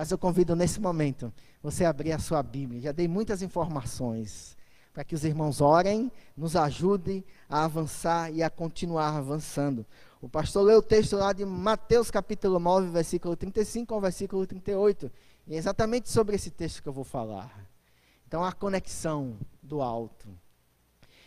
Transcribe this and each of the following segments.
Mas eu convido nesse momento você a abrir a sua Bíblia. Já dei muitas informações para que os irmãos orem, nos ajudem a avançar e a continuar avançando. O pastor leu o texto lá de Mateus capítulo 9, versículo 35 ao versículo 38. E é exatamente sobre esse texto que eu vou falar. Então, a conexão do alto.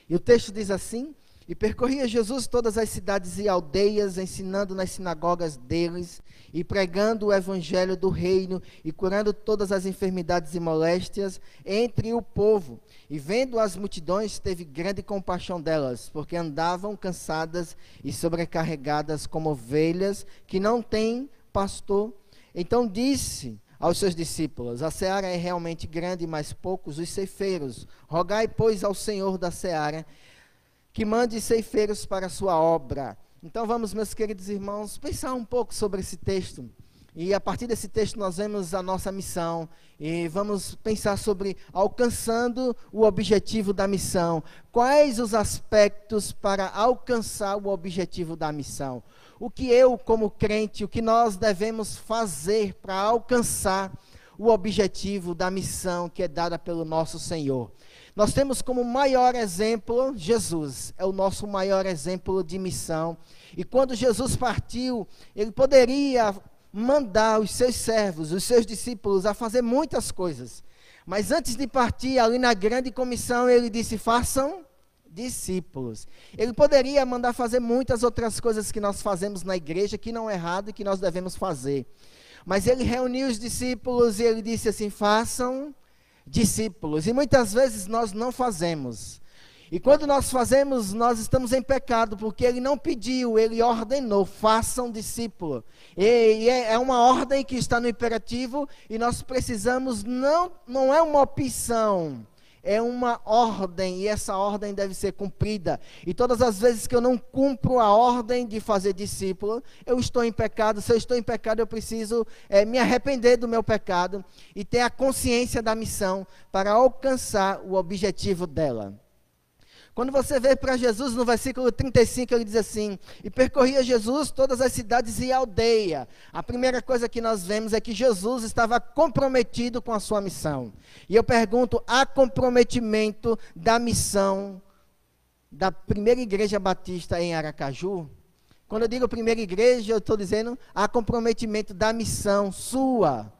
E o texto diz assim: e percorria Jesus todas as cidades e aldeias, ensinando nas sinagogas deles e pregando o evangelho do reino e curando todas as enfermidades e moléstias entre o povo. E vendo as multidões, teve grande compaixão delas, porque andavam cansadas e sobrecarregadas como ovelhas que não têm pastor. Então disse aos seus discípulos: A seara é realmente grande, mas poucos os ceifeiros. Rogai, pois, ao Senhor da seara que mande ceifeiros para a sua obra. Então vamos, meus queridos irmãos, pensar um pouco sobre esse texto. E a partir desse texto nós vemos a nossa missão e vamos pensar sobre alcançando o objetivo da missão. Quais os aspectos para alcançar o objetivo da missão? O que eu, como crente, o que nós devemos fazer para alcançar o objetivo da missão que é dada pelo nosso Senhor? Nós temos como maior exemplo Jesus, é o nosso maior exemplo de missão. E quando Jesus partiu, ele poderia mandar os seus servos, os seus discípulos, a fazer muitas coisas. Mas antes de partir, ali na grande comissão, ele disse: façam discípulos. Ele poderia mandar fazer muitas outras coisas que nós fazemos na igreja, que não é errado e que nós devemos fazer. Mas ele reuniu os discípulos e ele disse assim: façam discípulos. E muitas vezes nós não fazemos. E quando nós fazemos, nós estamos em pecado, porque ele não pediu, ele ordenou, façam discípulo. E, é, é uma ordem que está no imperativo, e nós precisamos, não, não é uma opção, é uma ordem e essa ordem deve ser cumprida. E todas as vezes que eu não cumpro a ordem de fazer discípulo, eu estou em pecado. Se eu estou em pecado, eu preciso é, me arrepender do meu pecado e ter a consciência da missão para alcançar o objetivo dela. Quando você vê para Jesus no versículo 35, ele diz assim: E percorria Jesus todas as cidades e aldeia. A primeira coisa que nós vemos é que Jesus estava comprometido com a sua missão. E eu pergunto: há comprometimento da missão da primeira igreja batista em Aracaju? Quando eu digo primeira igreja, eu estou dizendo há comprometimento da missão sua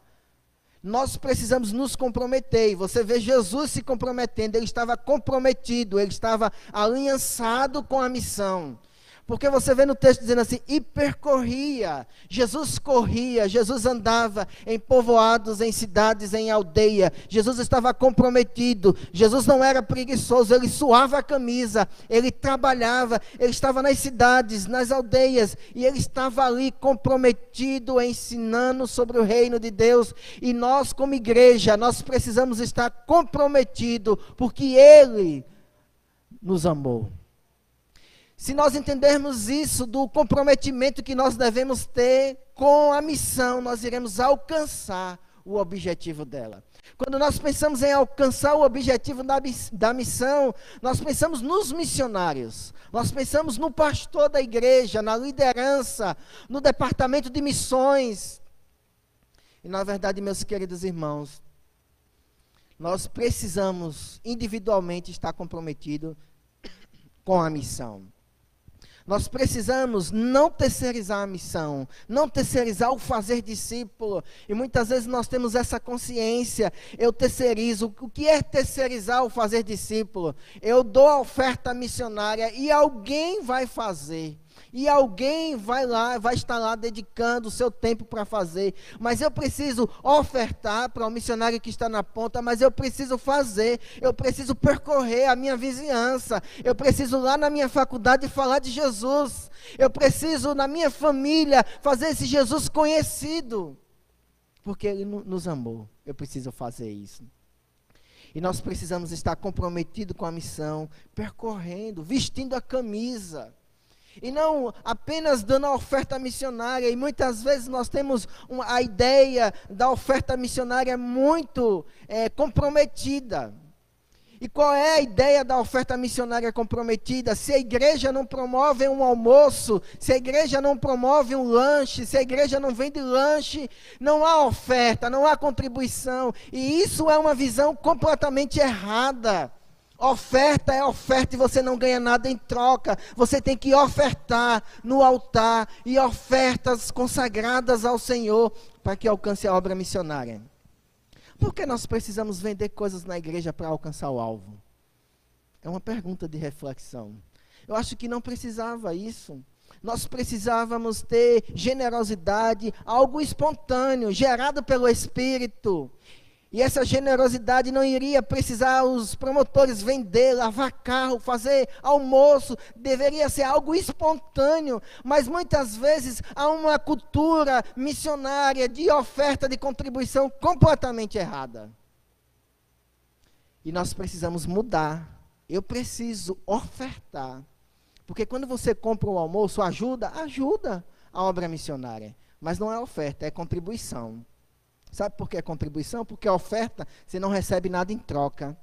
nós precisamos nos comprometer. E você vê Jesus se comprometendo, ele estava comprometido, ele estava aliançado com a missão. Porque você vê no texto dizendo assim: e percorria. Jesus corria, Jesus andava em povoados, em cidades, em aldeia. Jesus estava comprometido. Jesus não era preguiçoso, ele suava a camisa, ele trabalhava, ele estava nas cidades, nas aldeias, e ele estava ali comprometido, ensinando sobre o reino de Deus. E nós, como igreja, nós precisamos estar comprometidos, porque ele nos amou. Se nós entendermos isso do comprometimento que nós devemos ter com a missão, nós iremos alcançar o objetivo dela. Quando nós pensamos em alcançar o objetivo da, da missão, nós pensamos nos missionários, nós pensamos no pastor da igreja, na liderança, no departamento de missões. E na verdade, meus queridos irmãos, nós precisamos individualmente estar comprometidos com a missão. Nós precisamos não terceirizar a missão, não terceirizar o fazer discípulo. E muitas vezes nós temos essa consciência, eu terceirizo. O que é terceirizar o fazer discípulo? Eu dou a oferta missionária e alguém vai fazer e alguém vai lá, vai estar lá dedicando o seu tempo para fazer. Mas eu preciso ofertar para o missionário que está na ponta, mas eu preciso fazer, eu preciso percorrer a minha vizinhança, eu preciso lá na minha faculdade falar de Jesus, eu preciso na minha família fazer esse Jesus conhecido, porque Ele nos amou. Eu preciso fazer isso. E nós precisamos estar comprometidos com a missão, percorrendo, vestindo a camisa. E não apenas dando a oferta missionária. E muitas vezes nós temos uma, a ideia da oferta missionária muito é, comprometida. E qual é a ideia da oferta missionária comprometida? Se a igreja não promove um almoço, se a igreja não promove um lanche, se a igreja não vende lanche, não há oferta, não há contribuição. E isso é uma visão completamente errada. Oferta é oferta e você não ganha nada em troca. Você tem que ofertar no altar e ofertas consagradas ao Senhor para que alcance a obra missionária. Por que nós precisamos vender coisas na igreja para alcançar o alvo? É uma pergunta de reflexão. Eu acho que não precisava isso. Nós precisávamos ter generosidade, algo espontâneo, gerado pelo Espírito. E essa generosidade não iria precisar os promotores vender, lavar carro, fazer almoço, deveria ser algo espontâneo, mas muitas vezes há uma cultura missionária de oferta de contribuição completamente errada. E nós precisamos mudar. Eu preciso ofertar. Porque quando você compra um almoço, ajuda, ajuda a obra missionária, mas não é oferta, é contribuição. Sabe por que é contribuição? Porque a oferta você não recebe nada em troca.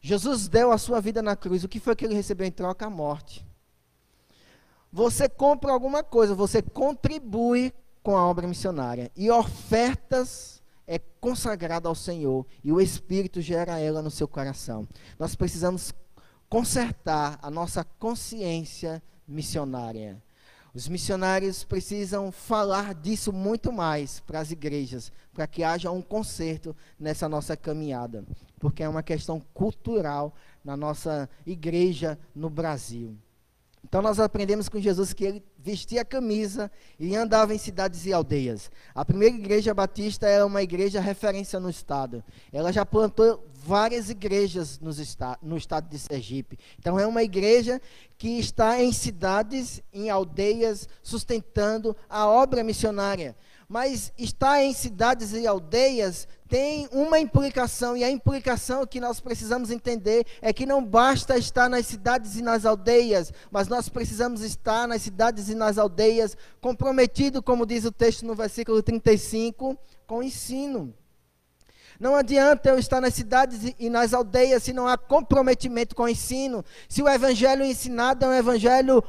Jesus deu a sua vida na cruz. O que foi que ele recebeu em troca? A morte. Você compra alguma coisa, você contribui com a obra missionária. E ofertas é consagrada ao Senhor. E o Espírito gera ela no seu coração. Nós precisamos consertar a nossa consciência missionária. Os missionários precisam falar disso muito mais para as igrejas, para que haja um conserto nessa nossa caminhada, porque é uma questão cultural na nossa igreja no Brasil. Então nós aprendemos com Jesus que ele vestia a camisa e andava em cidades e aldeias. A primeira igreja batista é uma igreja referência no estado. Ela já plantou várias igrejas esta no estado de Sergipe. Então é uma igreja que está em cidades, em aldeias, sustentando a obra missionária mas estar em cidades e aldeias tem uma implicação, e a implicação que nós precisamos entender é que não basta estar nas cidades e nas aldeias, mas nós precisamos estar nas cidades e nas aldeias comprometido, como diz o texto no versículo 35, com o ensino. Não adianta eu estar nas cidades e nas aldeias se não há comprometimento com o ensino. Se o evangelho ensinado é um evangelho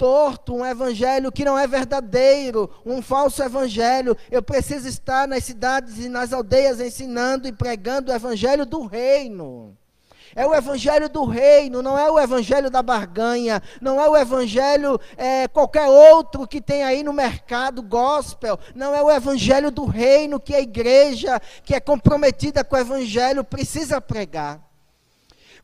torto, um evangelho que não é verdadeiro, um falso evangelho. Eu preciso estar nas cidades e nas aldeias ensinando e pregando o evangelho do reino. É o evangelho do reino, não é o evangelho da barganha, não é o evangelho é, qualquer outro que tem aí no mercado gospel, não é o evangelho do reino que a igreja que é comprometida com o evangelho precisa pregar.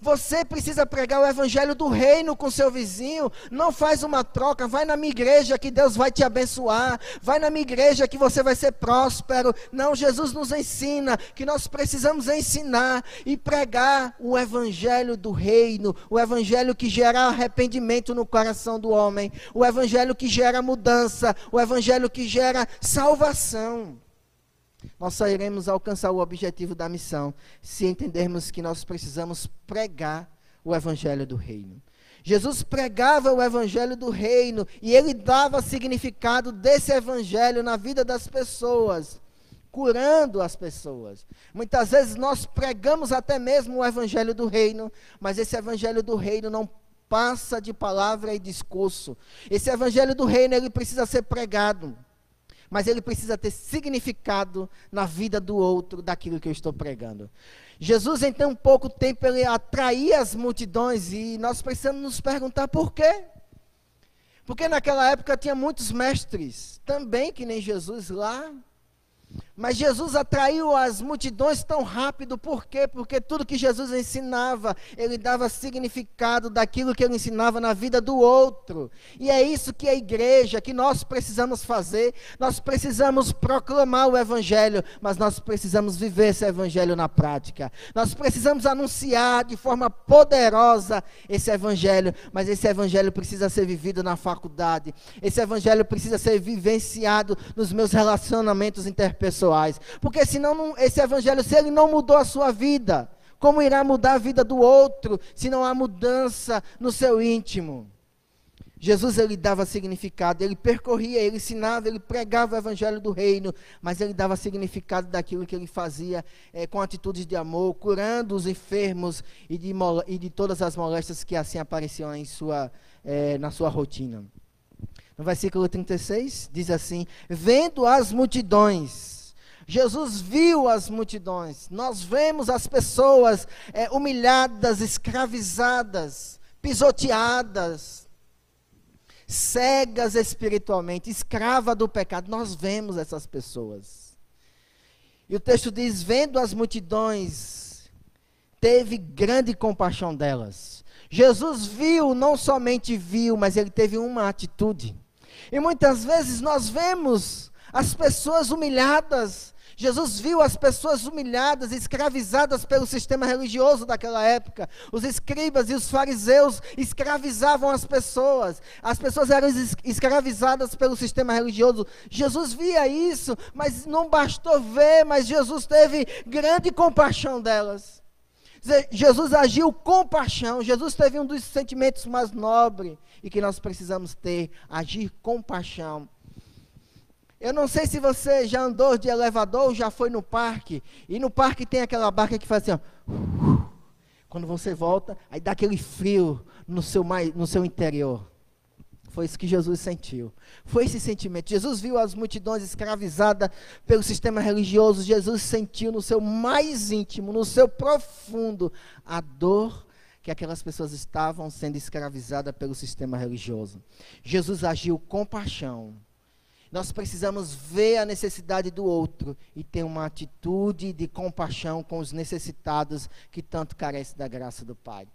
Você precisa pregar o evangelho do reino com seu vizinho. Não faz uma troca. Vai na minha igreja que Deus vai te abençoar. Vai na minha igreja que você vai ser próspero. Não, Jesus nos ensina que nós precisamos ensinar e pregar o evangelho do reino. O evangelho que gera arrependimento no coração do homem. O evangelho que gera mudança. O evangelho que gera salvação nós só iremos alcançar o objetivo da missão se entendermos que nós precisamos pregar o evangelho do reino. Jesus pregava o evangelho do reino e ele dava significado desse evangelho na vida das pessoas, curando as pessoas. Muitas vezes nós pregamos até mesmo o evangelho do reino, mas esse evangelho do reino não passa de palavra e discurso. Esse evangelho do reino ele precisa ser pregado mas ele precisa ter significado na vida do outro daquilo que eu estou pregando. Jesus, em tão pouco tempo, ele atraía as multidões e nós precisamos nos perguntar por quê. Porque naquela época tinha muitos mestres, também que nem Jesus lá, mas Jesus atraiu as multidões tão rápido, por quê? Porque tudo que Jesus ensinava, ele dava significado daquilo que ele ensinava na vida do outro. E é isso que a igreja, que nós precisamos fazer. Nós precisamos proclamar o evangelho, mas nós precisamos viver esse evangelho na prática. Nós precisamos anunciar de forma poderosa esse evangelho, mas esse evangelho precisa ser vivido na faculdade. Esse evangelho precisa ser vivenciado nos meus relacionamentos interpessoais pessoais. Porque senão não, esse evangelho, se ele não mudou a sua vida, como irá mudar a vida do outro se não há mudança no seu íntimo? Jesus ele dava significado, ele percorria, ele ensinava, ele pregava o evangelho do reino, mas ele dava significado daquilo que ele fazia é, com atitudes de amor, curando os enfermos e de, e de todas as moléstias que assim apareciam em sua, é, na sua rotina. No versículo 36 diz assim: Vendo as multidões, Jesus viu as multidões, nós vemos as pessoas é, humilhadas, escravizadas, pisoteadas, cegas espiritualmente, escrava do pecado. Nós vemos essas pessoas. E o texto diz: vendo as multidões, teve grande compaixão delas. Jesus viu, não somente viu, mas ele teve uma atitude. E muitas vezes nós vemos as pessoas humilhadas, Jesus viu as pessoas humilhadas, escravizadas pelo sistema religioso daquela época. Os escribas e os fariseus escravizavam as pessoas. As pessoas eram escravizadas pelo sistema religioso. Jesus via isso, mas não bastou ver, mas Jesus teve grande compaixão delas. Jesus agiu com paixão. Jesus teve um dos sentimentos mais nobres e que nós precisamos ter, agir com paixão. Eu não sei se você já andou de elevador ou já foi no parque. E no parque tem aquela barca que faz assim, ó. Quando você volta, aí dá aquele frio no seu, no seu interior. Foi isso que Jesus sentiu. Foi esse sentimento. Jesus viu as multidões escravizadas pelo sistema religioso. Jesus sentiu no seu mais íntimo, no seu profundo, a dor que aquelas pessoas estavam sendo escravizadas pelo sistema religioso. Jesus agiu com paixão nós precisamos ver a necessidade do outro e ter uma atitude de compaixão com os necessitados que tanto carecem da graça do Pai.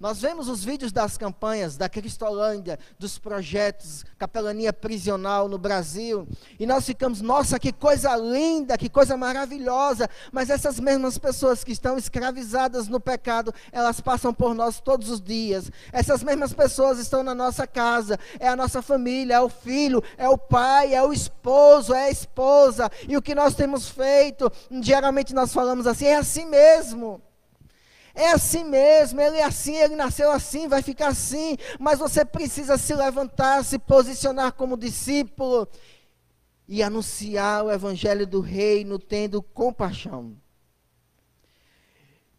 Nós vemos os vídeos das campanhas da Cristolândia, dos projetos Capelania Prisional no Brasil, e nós ficamos, nossa, que coisa linda, que coisa maravilhosa, mas essas mesmas pessoas que estão escravizadas no pecado, elas passam por nós todos os dias. Essas mesmas pessoas estão na nossa casa, é a nossa família, é o filho, é o pai, é o esposo, é a esposa, e o que nós temos feito, geralmente nós falamos assim, é assim mesmo. É assim mesmo, ele é assim, ele nasceu assim, vai ficar assim, mas você precisa se levantar, se posicionar como discípulo e anunciar o evangelho do reino tendo compaixão.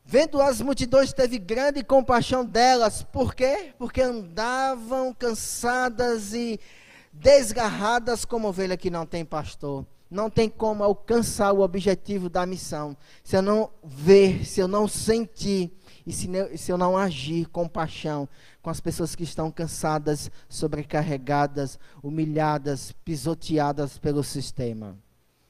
Vendo as multidões, teve grande compaixão delas. Por quê? Porque andavam cansadas e desgarradas como ovelha que não tem pastor. Não tem como alcançar o objetivo da missão se eu não ver, se eu não sentir e se, se eu não agir com paixão com as pessoas que estão cansadas, sobrecarregadas, humilhadas, pisoteadas pelo sistema.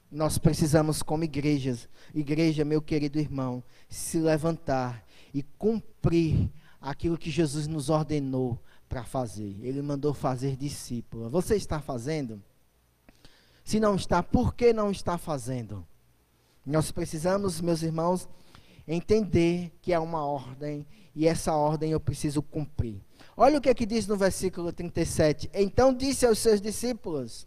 Nós precisamos, como igrejas, igreja, meu querido irmão, se levantar e cumprir aquilo que Jesus nos ordenou para fazer. Ele mandou fazer discípulo. Você está fazendo? Se não está, por que não está fazendo? Nós precisamos, meus irmãos, entender que é uma ordem e essa ordem eu preciso cumprir. Olha o que é que diz no versículo 37. Então disse aos seus discípulos,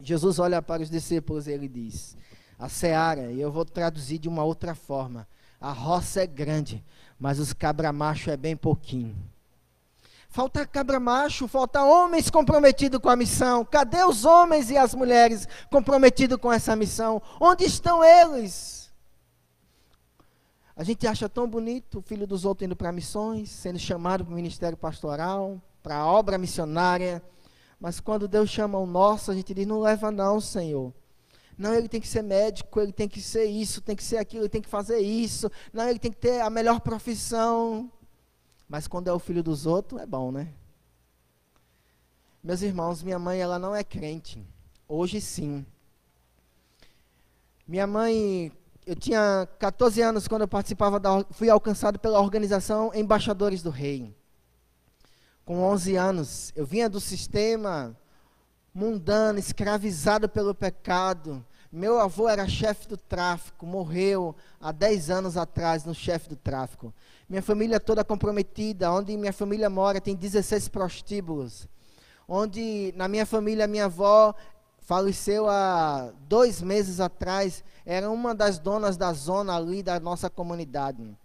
Jesus olha para os discípulos e ele diz: A seara, e eu vou traduzir de uma outra forma: a roça é grande, mas os cabra macho é bem pouquinho. Falta cabra macho, falta homens comprometidos com a missão. Cadê os homens e as mulheres comprometidos com essa missão? Onde estão eles? A gente acha tão bonito o filho dos outros indo para missões, sendo chamado para o ministério pastoral, para a obra missionária. Mas quando Deus chama o nosso, a gente diz: não leva, não, Senhor. Não, ele tem que ser médico, ele tem que ser isso, tem que ser aquilo, ele tem que fazer isso. Não, ele tem que ter a melhor profissão. Mas quando é o filho dos outros, é bom, né? Meus irmãos, minha mãe, ela não é crente. Hoje sim. Minha mãe, eu tinha 14 anos quando eu participava da, fui alcançado pela organização Embaixadores do Rei. Com 11 anos, eu vinha do sistema mundano, escravizado pelo pecado. Meu avô era chefe do tráfico, morreu há 10 anos atrás no chefe do tráfico. Minha família toda comprometida. Onde minha família mora tem 16 prostíbulos. Onde na minha família minha avó faleceu há dois meses atrás. Era uma das donas da zona ali da nossa comunidade.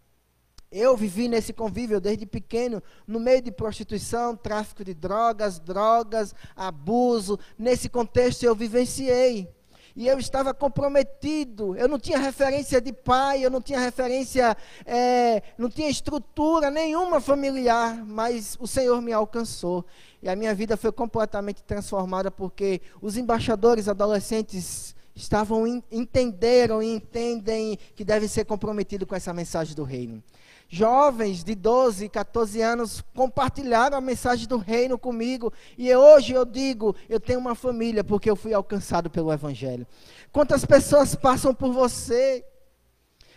Eu vivi nesse convívio desde pequeno, no meio de prostituição, tráfico de drogas, drogas, abuso. Nesse contexto eu vivenciei. E eu estava comprometido. Eu não tinha referência de pai, eu não tinha referência, é, não tinha estrutura nenhuma familiar, mas o Senhor me alcançou. E a minha vida foi completamente transformada porque os embaixadores adolescentes estavam entenderam e entendem que devem ser comprometidos com essa mensagem do reino jovens de 12, 14 anos compartilharam a mensagem do reino comigo. E hoje eu digo, eu tenho uma família porque eu fui alcançado pelo Evangelho. Quantas pessoas passam por você?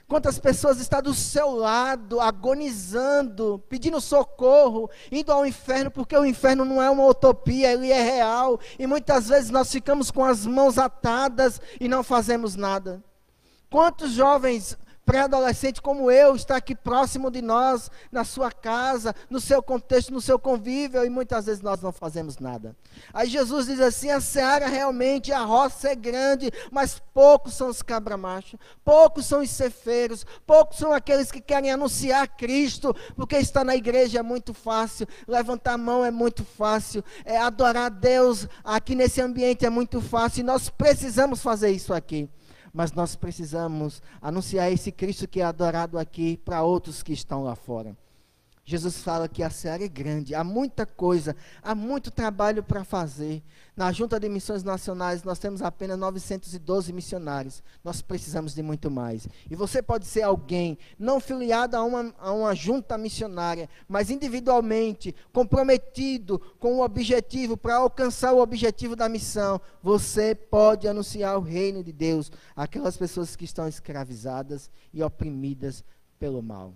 Quantas pessoas estão do seu lado, agonizando, pedindo socorro, indo ao inferno, porque o inferno não é uma utopia, ele é real. E muitas vezes nós ficamos com as mãos atadas e não fazemos nada. Quantos jovens pré-adolescente como eu está aqui próximo de nós, na sua casa, no seu contexto, no seu convívio, e muitas vezes nós não fazemos nada. Aí Jesus diz assim: a seara realmente, a roça é grande, mas poucos são os cabra-machos, poucos são os cefeiros, poucos são aqueles que querem anunciar Cristo, porque estar na igreja é muito fácil, levantar a mão é muito fácil, é, adorar a Deus aqui nesse ambiente é muito fácil, e nós precisamos fazer isso aqui mas nós precisamos anunciar esse Cristo que é adorado aqui para outros que estão lá fora. Jesus fala que a seara é grande, há muita coisa, há muito trabalho para fazer. Na Junta de Missões Nacionais, nós temos apenas 912 missionários. Nós precisamos de muito mais. E você pode ser alguém não filiado a uma, a uma junta missionária, mas individualmente, comprometido com o objetivo, para alcançar o objetivo da missão. Você pode anunciar o reino de Deus àquelas pessoas que estão escravizadas e oprimidas pelo mal.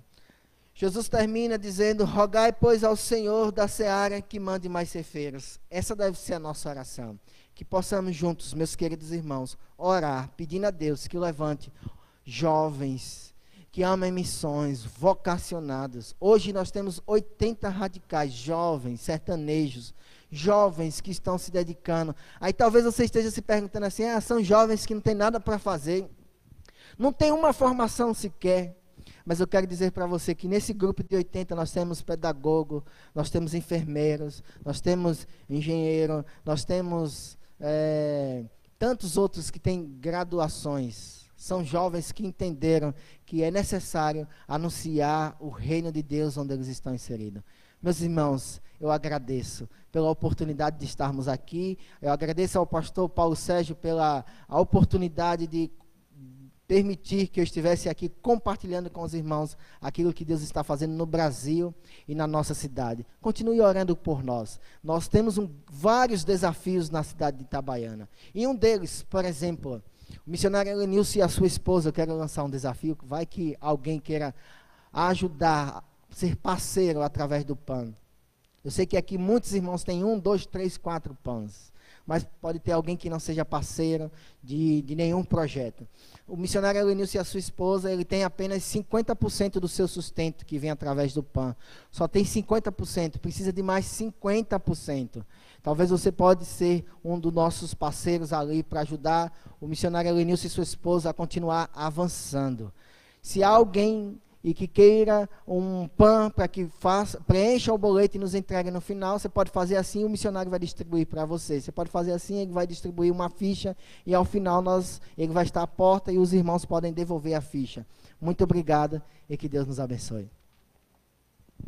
Jesus termina dizendo: Rogai, pois, ao Senhor da seara que mande mais cefeiros. Essa deve ser a nossa oração. Que possamos juntos, meus queridos irmãos, orar, pedindo a Deus que levante jovens que amem missões, vocacionados. Hoje nós temos 80 radicais, jovens, sertanejos, jovens que estão se dedicando. Aí talvez você esteja se perguntando assim: ah, são jovens que não têm nada para fazer, não tem uma formação sequer. Mas eu quero dizer para você que nesse grupo de 80 nós temos pedagogo, nós temos enfermeiros, nós temos engenheiro, nós temos é, tantos outros que têm graduações. São jovens que entenderam que é necessário anunciar o reino de Deus onde eles estão inseridos. Meus irmãos, eu agradeço pela oportunidade de estarmos aqui. Eu agradeço ao pastor Paulo Sérgio pela oportunidade de permitir que eu estivesse aqui compartilhando com os irmãos aquilo que Deus está fazendo no Brasil e na nossa cidade. Continue orando por nós. Nós temos um, vários desafios na cidade de Itabaiana. E um deles, por exemplo, o missionário Elenilson e a sua esposa, eu quero lançar um desafio. Vai que alguém queira ajudar, ser parceiro através do pão. Eu sei que aqui muitos irmãos têm um, dois, três, quatro pães mas pode ter alguém que não seja parceiro de, de nenhum projeto. O missionário Elenilson e a sua esposa, ele tem apenas 50% do seu sustento que vem através do PAN. Só tem 50%, precisa de mais 50%. Talvez você pode ser um dos nossos parceiros ali para ajudar o missionário Elenilson e sua esposa a continuar avançando. Se alguém e que queira um PAN para que faça, preencha o boleto e nos entregue no final, você pode fazer assim, o missionário vai distribuir para você. Você pode fazer assim, ele vai distribuir uma ficha e ao final nós, ele vai estar à porta e os irmãos podem devolver a ficha. Muito obrigado e que Deus nos abençoe.